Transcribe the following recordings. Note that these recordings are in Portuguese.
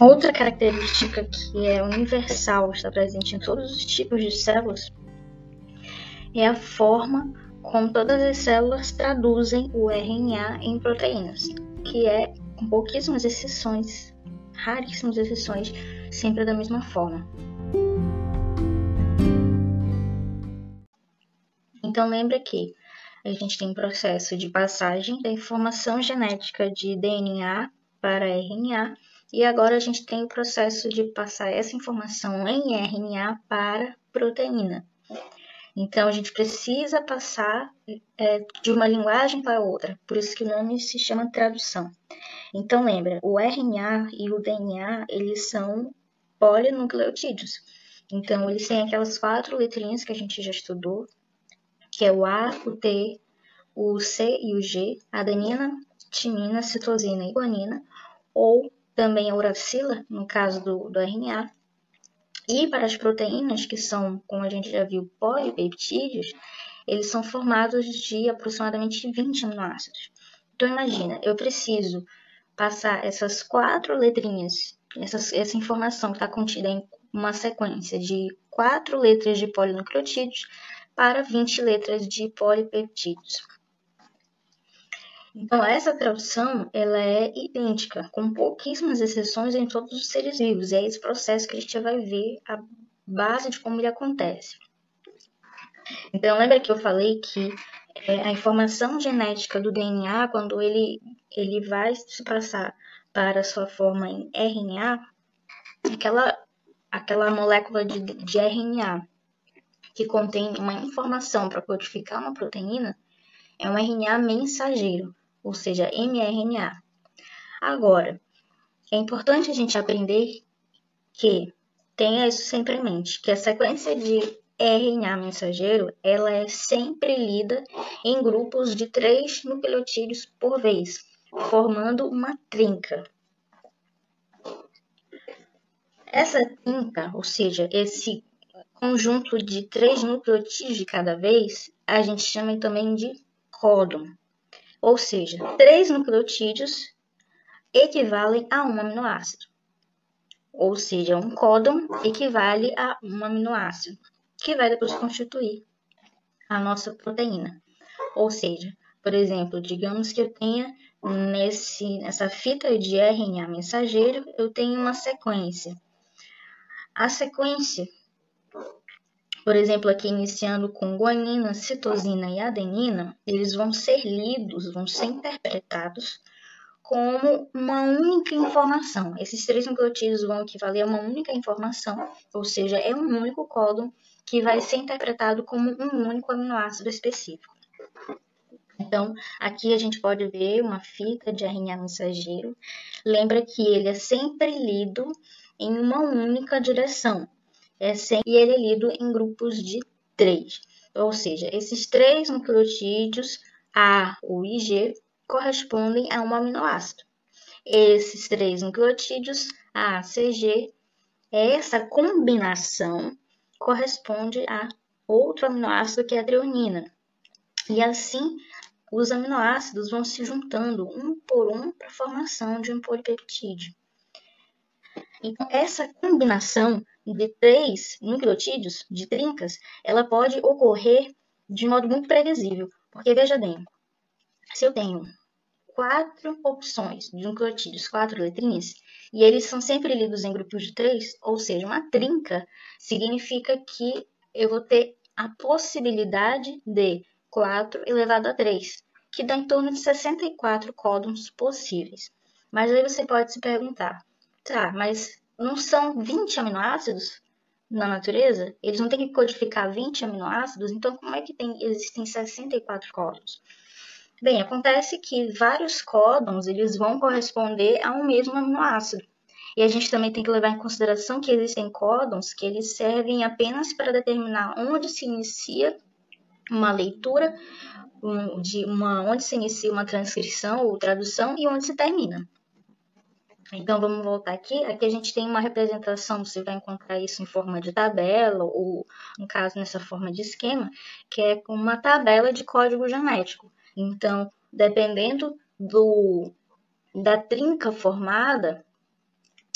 Outra característica que é universal, está presente em todos os tipos de células, é a forma como todas as células traduzem o RNA em proteínas, que é, com pouquíssimas exceções, raríssimas exceções, sempre da mesma forma. Então lembra que a gente tem um processo de passagem da informação genética de DNA para RNA e agora a gente tem o processo de passar essa informação em RNA para proteína. Então a gente precisa passar é, de uma linguagem para outra, por isso que o nome se chama tradução. Então lembra, o RNA e o DNA eles são polinucleotídeos. Então eles têm aquelas quatro letrinhas que a gente já estudou, que é o A, o T, o C e o G, adenina, timina, citosina e guanina, ou também a uracila, no caso do, do RNA. E para as proteínas, que são, como a gente já viu, polipeptídeos, eles são formados de aproximadamente 20 aminoácidos. Então, imagina, eu preciso passar essas quatro letrinhas, essa, essa informação que está contida em uma sequência de quatro letras de polinucleotídeos para 20 letras de polipeptídeos. Então, essa tradução ela é idêntica, com pouquíssimas exceções em todos os seres vivos. E é esse processo que a gente vai ver a base de como ele acontece. Então, lembra que eu falei que é, a informação genética do DNA, quando ele, ele vai se passar para sua forma em RNA, aquela, aquela molécula de, de RNA que contém uma informação para codificar uma proteína, é um RNA mensageiro ou seja, mRNA. Agora, é importante a gente aprender que tenha isso sempre em mente, que a sequência de RNA mensageiro ela é sempre lida em grupos de três nucleotídeos por vez, formando uma trinca. Essa trinca, ou seja, esse conjunto de três nucleotídeos de cada vez, a gente chama também de códon. Ou seja, três nucleotídeos equivalem a um aminoácido. Ou seja, um códon equivale a um aminoácido, que vai depois constituir a nossa proteína. Ou seja, por exemplo, digamos que eu tenha nesse, nessa fita de RNA mensageiro, eu tenho uma sequência. A sequência por exemplo, aqui iniciando com guanina, citosina e adenina, eles vão ser lidos, vão ser interpretados como uma única informação. Esses três nucleotídeos vão equivaler a uma única informação, ou seja, é um único códon que vai ser interpretado como um único aminoácido específico. Então, aqui a gente pode ver uma fita de RNA mensageiro. Lembra que ele é sempre lido em uma única direção, é sempre, e ele é lido em grupos de três. Ou seja, esses três nucleotídeos, A, U e G, correspondem a um aminoácido. Esses três nucleotídeos, A, C, G, essa combinação corresponde a outro aminoácido que é a treonina. E assim, os aminoácidos vão se juntando um por um para a formação de um polipeptídeo. Então, essa combinação de três nucleotídeos, de trincas, ela pode ocorrer de modo muito previsível. Porque, veja bem, se eu tenho quatro opções de nucleotídeos, quatro letrinhas, e eles são sempre lidos em grupos de três, ou seja, uma trinca, significa que eu vou ter a possibilidade de 4 elevado a 3, que dá em torno de 64 códons possíveis. Mas aí você pode se perguntar, tá, mas não são 20 aminoácidos na natureza? Eles não têm que codificar 20 aminoácidos, então como é que tem, existem 64 códons? Bem, acontece que vários códons eles vão corresponder a um mesmo aminoácido. E a gente também tem que levar em consideração que existem códons que eles servem apenas para determinar onde se inicia uma leitura, de uma, onde se inicia uma transcrição ou tradução e onde se termina. Então vamos voltar aqui. Aqui a gente tem uma representação, você vai encontrar isso em forma de tabela, ou no caso nessa forma de esquema, que é uma tabela de código genético. Então, dependendo do, da trinca formada,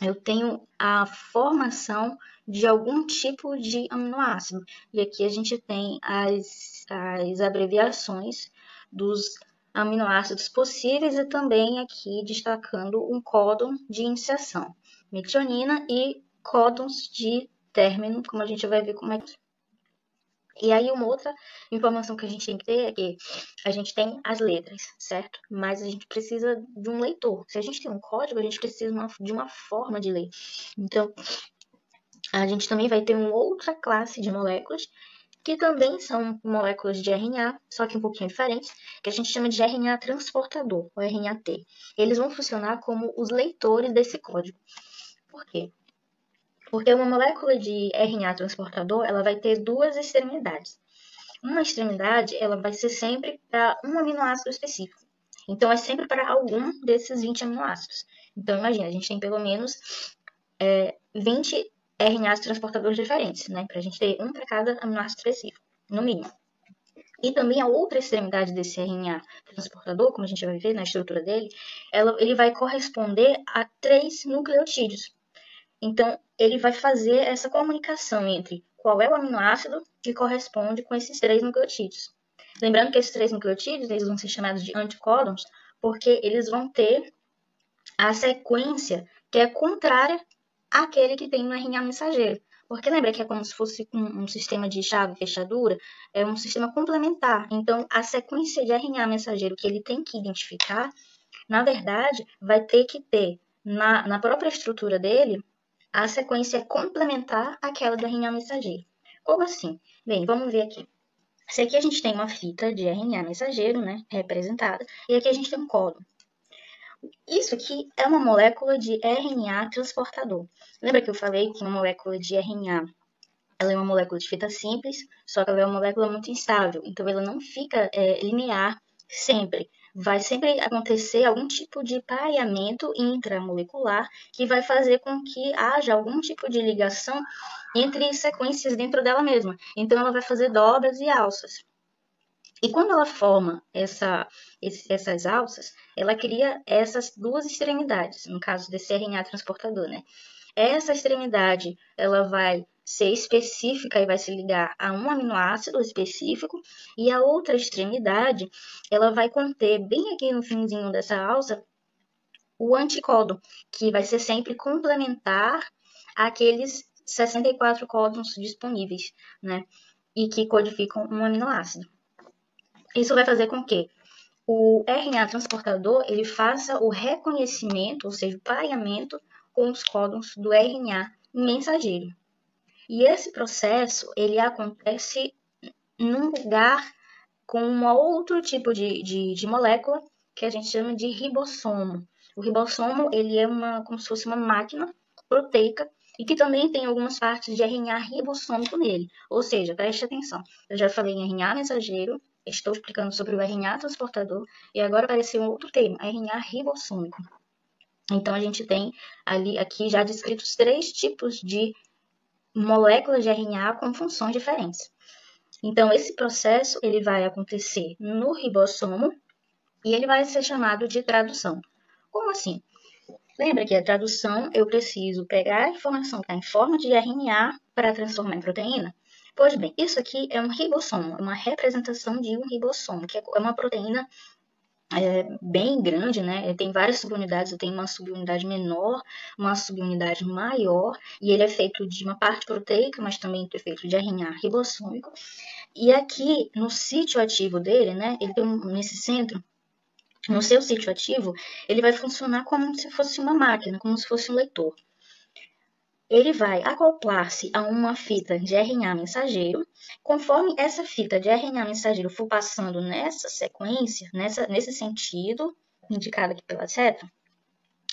eu tenho a formação de algum tipo de aminoácido. E aqui a gente tem as, as abreviações dos aminoácidos possíveis e também aqui destacando um códon de iniciação, metionina e códons de término, como a gente vai ver como é que e aí, uma outra informação que a gente tem que ter é que a gente tem as letras, certo? Mas a gente precisa de um leitor. Se a gente tem um código, a gente precisa de uma forma de ler. Então, a gente também vai ter uma outra classe de moléculas que também são moléculas de RNA, só que um pouquinho diferentes, que a gente chama de RNA transportador, ou RNAT. Eles vão funcionar como os leitores desse código. Por quê? Porque uma molécula de RNA transportador, ela vai ter duas extremidades. Uma extremidade, ela vai ser sempre para um aminoácido específico. Então, é sempre para algum desses 20 aminoácidos. Então, imagina, a gente tem pelo menos é, 20 RNAs transportadores diferentes, né? Para a gente ter um para cada aminoácido específico, no mínimo. E também a outra extremidade desse RNA transportador, como a gente vai ver na estrutura dele, ela, ele vai corresponder a três nucleotídeos. Então, ele vai fazer essa comunicação entre qual é o aminoácido que corresponde com esses três nucleotídeos. Lembrando que esses três nucleotídeos eles vão ser chamados de anticódons, porque eles vão ter a sequência que é contrária àquele que tem no RNA mensageiro. Porque lembra que é como se fosse um, um sistema de chave fechadura, é um sistema complementar. Então, a sequência de RNA mensageiro que ele tem que identificar, na verdade, vai ter que ter na, na própria estrutura dele a sequência complementar àquela do RNA mensageiro. Como assim? Bem, vamos ver aqui. Se aqui a gente tem uma fita de RNA mensageiro, né, representada, e aqui a gente tem um códon. Isso aqui é uma molécula de RNA transportador. Lembra que eu falei que uma molécula de RNA ela é uma molécula de fita simples, só que ela é uma molécula muito instável, então ela não fica é, linear sempre vai sempre acontecer algum tipo de pareamento intramolecular que vai fazer com que haja algum tipo de ligação entre sequências dentro dela mesma. Então, ela vai fazer dobras e alças. E quando ela forma essa, essas alças, ela cria essas duas extremidades, no caso desse RNA transportador, né? Essa extremidade, ela vai ser específica e vai se ligar a um aminoácido específico, e a outra extremidade, ela vai conter bem aqui no finzinho dessa alça o anticódon, que vai ser sempre complementar àqueles 64 códons disponíveis, né? E que codificam um aminoácido. Isso vai fazer com que o RNA transportador ele faça o reconhecimento, ou seja, o pareamento com os códons do RNA mensageiro. E esse processo ele acontece num lugar com um outro tipo de, de, de molécula que a gente chama de ribossomo. O ribossomo ele é uma, como se fosse uma máquina proteica e que também tem algumas partes de RNA ribossômico nele. Ou seja, preste atenção, eu já falei em RNA mensageiro, estou explicando sobre o RNA transportador e agora apareceu um outro termo, RNA ribossômico. Então a gente tem ali aqui já descritos três tipos de moléculas de RNA com funções diferentes. Então, esse processo ele vai acontecer no ribossomo e ele vai ser chamado de tradução. Como assim? Lembra que a tradução eu preciso pegar a informação que está em forma de RNA para transformar em proteína? Pois bem, isso aqui é um ribossomo, uma representação de um ribossomo, que é uma proteína é bem grande, né? Tem várias subunidades, tem uma subunidade menor, uma subunidade maior, e ele é feito de uma parte proteica, mas também é feito de RNA ribossômico. E aqui, no sítio ativo dele, né? Ele tem um, nesse centro, no seu sítio ativo, ele vai funcionar como se fosse uma máquina, como se fosse um leitor ele vai acoplar-se a uma fita de RNA mensageiro. Conforme essa fita de RNA mensageiro for passando nessa sequência, nessa, nesse sentido, indicado aqui pela seta,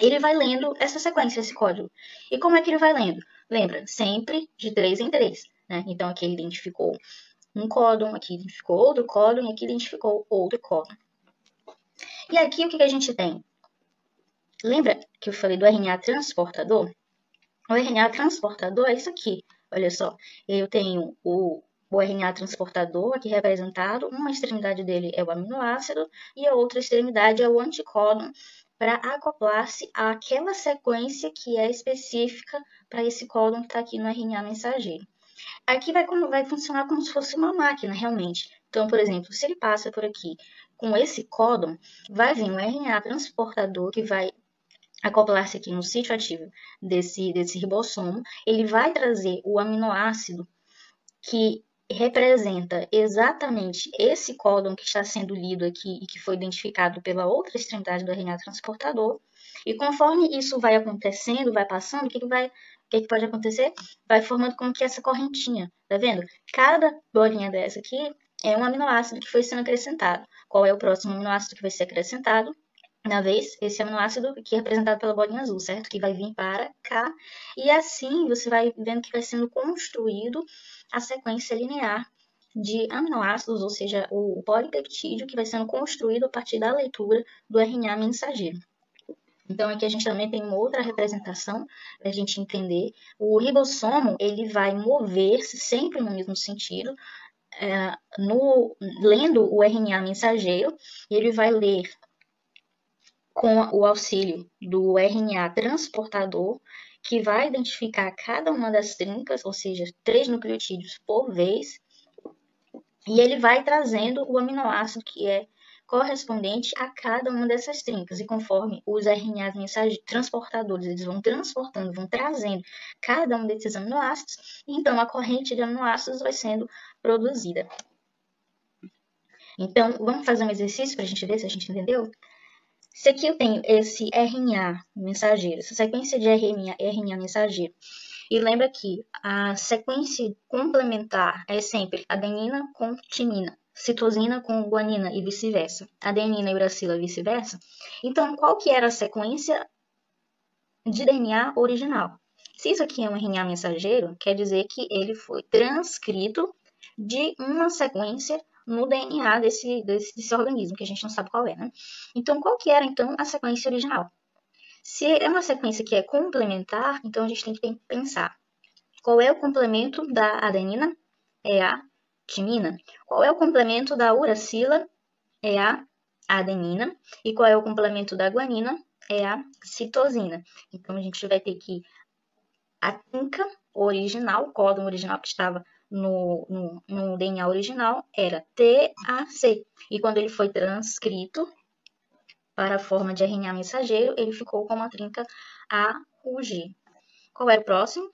ele vai lendo essa sequência, esse código. E como é que ele vai lendo? Lembra, sempre de 3 em 3. Né? Então, aqui ele identificou um códon, aqui identificou outro códon e aqui identificou outro códon. E aqui o que, que a gente tem? Lembra que eu falei do RNA transportador? O RNA transportador é isso aqui. Olha só, eu tenho o, o RNA transportador aqui representado, uma extremidade dele é o aminoácido e a outra extremidade é o anticódon para acoplar-se àquela sequência que é específica para esse códon que está aqui no RNA mensageiro. Aqui vai, vai funcionar como se fosse uma máquina, realmente. Então, por exemplo, se ele passa por aqui com esse códon, vai vir um RNA transportador que vai acoplar-se aqui no sítio ativo desse, desse ribossomo, ele vai trazer o aminoácido que representa exatamente esse códon que está sendo lido aqui e que foi identificado pela outra extremidade do RNA transportador. E conforme isso vai acontecendo, vai passando, o que, que vai o que, que, pode acontecer? Vai formando como que essa correntinha, tá vendo? Cada bolinha dessa aqui é um aminoácido que foi sendo acrescentado. Qual é o próximo aminoácido que vai ser acrescentado? Na vez, esse aminoácido que é representado pela bolinha azul, certo? Que vai vir para cá. E assim você vai vendo que vai sendo construído a sequência linear de aminoácidos, ou seja, o polipeptídeo que vai sendo construído a partir da leitura do RNA mensageiro. Então, aqui a gente também tem uma outra representação para a gente entender. O ribossomo, ele vai mover-se sempre no mesmo sentido, é, no, lendo o RNA mensageiro, ele vai ler com o auxílio do RNA transportador, que vai identificar cada uma das trincas, ou seja, três nucleotídeos por vez, e ele vai trazendo o aminoácido que é correspondente a cada uma dessas trincas. E conforme os RNAs mensageiros transportadores, eles vão transportando, vão trazendo cada um desses aminoácidos, então a corrente de aminoácidos vai sendo produzida. Então, vamos fazer um exercício para a gente ver se a gente entendeu? Se aqui eu tenho esse RNA mensageiro, essa sequência de RNA, RNA mensageiro, e lembra que a sequência complementar é sempre adenina com timina citosina com guanina e vice-versa, adenina e uracila vice-versa. Então, qual que era a sequência de DNA original? Se isso aqui é um RNA mensageiro, quer dizer que ele foi transcrito de uma sequência no DNA desse, desse, desse, organismo, que a gente não sabe qual é, né? Então, qual que era, então, a sequência original? Se é uma sequência que é complementar, então a gente tem que pensar qual é o complemento da adenina? É a timina. Qual é o complemento da uracila? É a adenina. E qual é o complemento da guanina? É a citosina. Então, a gente vai ter que a trinca original, o códon original que estava no, no, no, DNA original era TAC. E quando ele foi transcrito para a forma de RNA mensageiro, ele ficou com a trinca AUG. Qual era o próximo?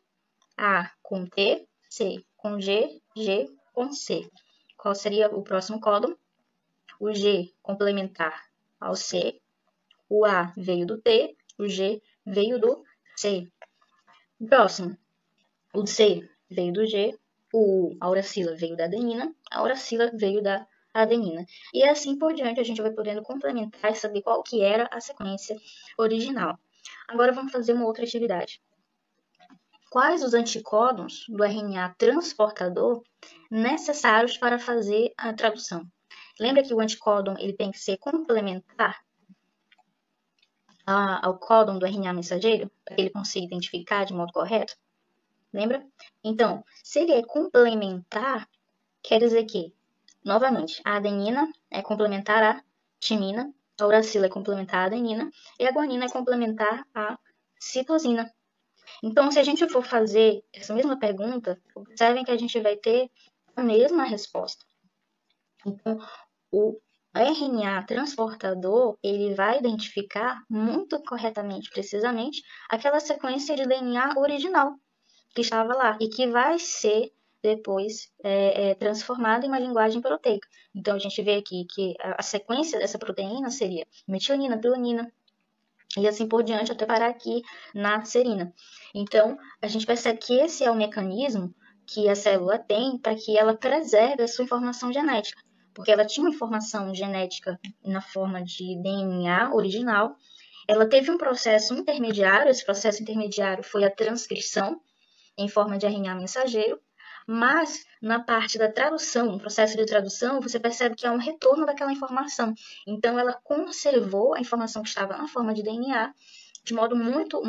A com T, C com G, G com C. Qual seria o próximo códon? O G complementar ao C. O A veio do T, o G veio do C. Próximo, o C veio do G, o auracila veio da adenina, a auracila veio da adenina. E assim por diante, a gente vai podendo complementar e saber qual que era a sequência original. Agora vamos fazer uma outra atividade quais os anticódons do RNA transportador necessários para fazer a tradução. Lembra que o anticódon ele tem que ser complementar ao códon do RNA mensageiro, para que ele consiga identificar de modo correto? Lembra? Então, se ele é complementar, quer dizer que, novamente, a adenina é complementar à timina, a uracila é complementar à adenina e a guanina é complementar à citosina. Então, se a gente for fazer essa mesma pergunta, observem que a gente vai ter a mesma resposta. Então, o RNA transportador, ele vai identificar muito corretamente, precisamente, aquela sequência de DNA original que estava lá e que vai ser depois é, é, transformada em uma linguagem proteica. Então, a gente vê aqui que a, a sequência dessa proteína seria metionina, guanina, e assim por diante, até parar aqui na serina. Então, a gente percebe que esse é o mecanismo que a célula tem para que ela preserve a sua informação genética, porque ela tinha uma informação genética na forma de DNA original, ela teve um processo intermediário, esse processo intermediário foi a transcrição em forma de RNA mensageiro, mas na parte da tradução, no processo de tradução, você percebe que há um retorno daquela informação. Então, ela conservou a informação que estava na forma de DNA de modo muito,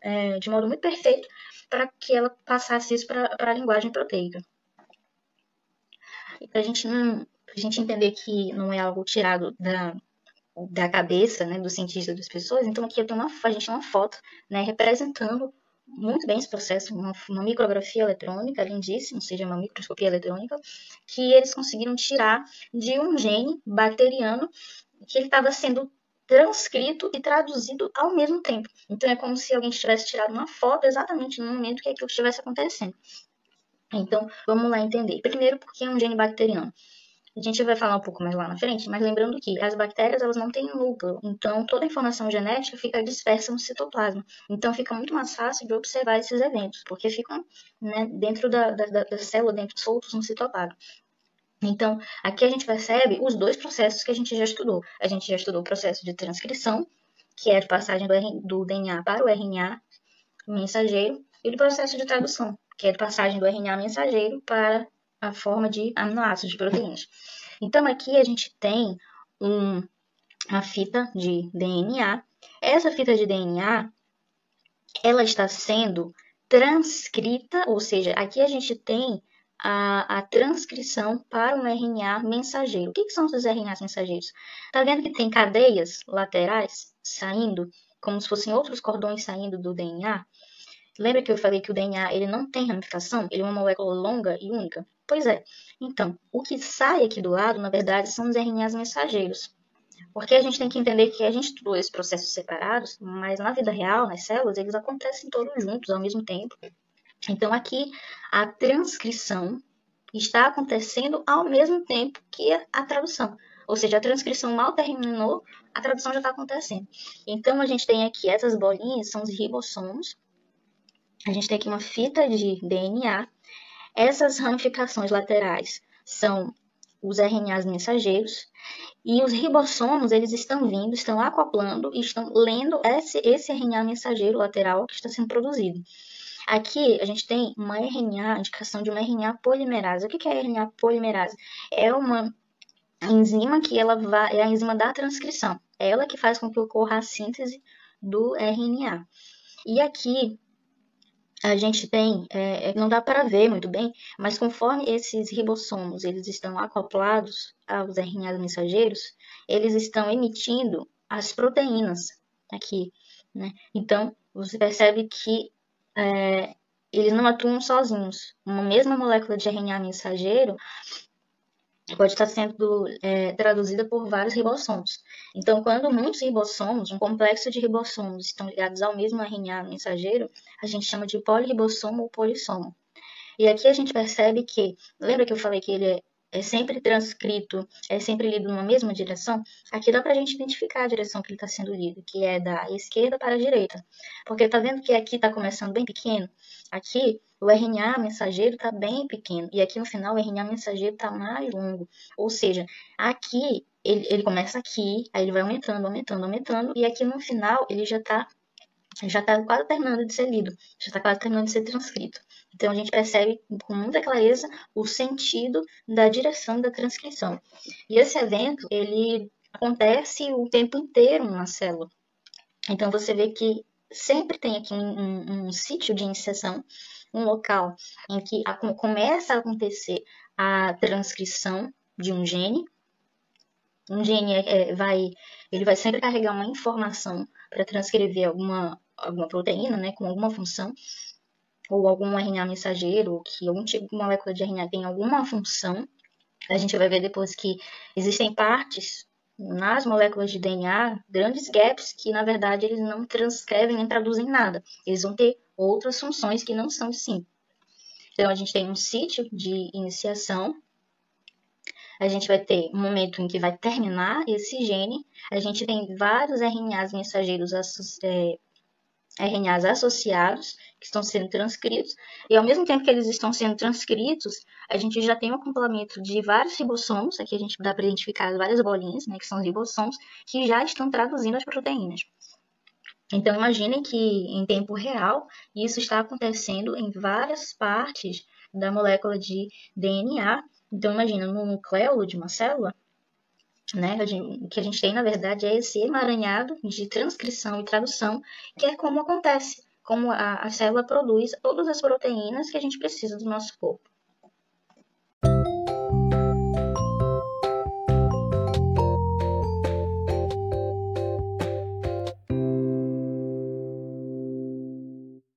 é, de modo muito perfeito para que ela passasse isso para a linguagem proteica. E para a gente, entender que não é algo tirado da, da cabeça, né, do cientista das pessoas. Então aqui eu tenho uma, a gente tem uma foto, né, representando muito bem esse processo, uma, uma micrografia eletrônica, lindíssima, ou seja, uma microscopia eletrônica, que eles conseguiram tirar de um gene bacteriano que ele estava sendo transcrito e traduzido ao mesmo tempo. Então é como se alguém tivesse tirado uma foto exatamente no momento que aquilo estivesse acontecendo. Então, vamos lá entender. Primeiro, porque é um gene bacteriano. A gente vai falar um pouco mais lá na frente, mas lembrando que as bactérias elas não têm núcleo, então toda a informação genética fica dispersa no citoplasma. Então fica muito mais fácil de observar esses eventos, porque ficam né, dentro da, da, da célula, dentro soltos no citoplasma. Então, aqui a gente percebe os dois processos que a gente já estudou. A gente já estudou o processo de transcrição, que é a passagem do, DNA para o RNA mensageiro, e o processo de tradução, que é a passagem do RNA mensageiro para a forma de aminoácidos, de proteínas. Então, aqui a gente tem um, uma fita de DNA. Essa fita de DNA, ela está sendo transcrita, ou seja, aqui a gente tem a, a, transcrição para um RNA mensageiro. O que, que são esses RNAs mensageiros? Está vendo que tem cadeias laterais saindo, como se fossem outros cordões saindo do DNA? Lembra que eu falei que o DNA ele não tem ramificação? Ele é uma molécula longa e única? Pois é. Então, o que sai aqui do lado, na verdade, são os RNAs mensageiros. Porque a gente tem que entender que a gente estudou esses processos separados, mas na vida real, nas células, eles acontecem todos juntos ao mesmo tempo. Então, aqui, a transcrição está acontecendo ao mesmo tempo que a tradução. Ou seja, a transcrição mal terminou, a tradução já está acontecendo. Então, a gente tem aqui essas bolinhas, são os ribossomos. A gente tem aqui uma fita de DNA. Essas ramificações laterais são os RNAs mensageiros. E os ribossomos, eles estão vindo, estão acoplando e estão lendo esse, esse RNA mensageiro lateral que está sendo produzido. Aqui a gente tem uma RNA, indicação de uma RNA polimerase. O que é RNA polimerase? É uma enzima que ela vai, é a enzima da transcrição. É ela que faz com que ocorra a síntese do RNA. E aqui a gente tem, é, é não dá para ver muito bem, mas conforme esses ribossomos eles estão acoplados aos RNAs mensageiros, eles estão emitindo as proteínas aqui, né? Então, você percebe que é, eles não atuam sozinhos. Uma mesma molécula de RNA mensageiro pode estar sendo é, traduzida por vários ribossomos. Então, quando muitos ribossomos, um complexo de ribossomos, estão ligados ao mesmo RNA mensageiro, a gente chama de polirribossomo ou polissomo. E aqui a gente percebe que, lembra que eu falei que ele é é sempre transcrito, é sempre lido numa mesma direção, aqui dá para a gente identificar a direção que ele está sendo lido, que é da esquerda para a direita. Porque tá vendo que aqui está começando bem pequeno? Aqui o RNA mensageiro está bem pequeno, e aqui no final o RNA mensageiro está mais longo. Ou seja, aqui ele, ele começa aqui, aí ele vai aumentando, aumentando, aumentando, e aqui no final ele já está já está quase terminando de ser lido, já está quase terminando de ser transcrito. Então a gente percebe com muita clareza o sentido da direção da transcrição. E esse evento ele acontece o tempo inteiro na célula. Então você vê que sempre tem aqui um, um, um sítio de iniciação, um local em que a, começa a acontecer a transcrição de um gene. Um gene é, é vai, ele vai sempre carregar uma informação para transcrever alguma, alguma proteína, né, com alguma função ou algum RNA mensageiro, que algum tipo de molécula de RNA tem alguma função. A gente vai ver depois que existem partes nas moléculas de DNA, grandes gaps que na verdade eles não transcrevem nem traduzem nada. Eles vão ter outras funções que não são sim. Então a gente tem um sítio de iniciação. A gente vai ter um momento em que vai terminar esse gene. A gente tem vários RNAs mensageiros é, RNAs associados, que estão sendo transcritos, e ao mesmo tempo que eles estão sendo transcritos, a gente já tem o um acoplamento de vários ribossomos, aqui a gente dá para identificar várias bolinhas, né, que são os ribossomos, que já estão traduzindo as proteínas. Então, imaginem que em tempo real, isso está acontecendo em várias partes da molécula de DNA. Então, imagina, no nucleolo de uma célula, né? O que a gente tem, na verdade, é esse emaranhado de transcrição e tradução, que é como acontece, como a, a célula produz todas as proteínas que a gente precisa do nosso corpo.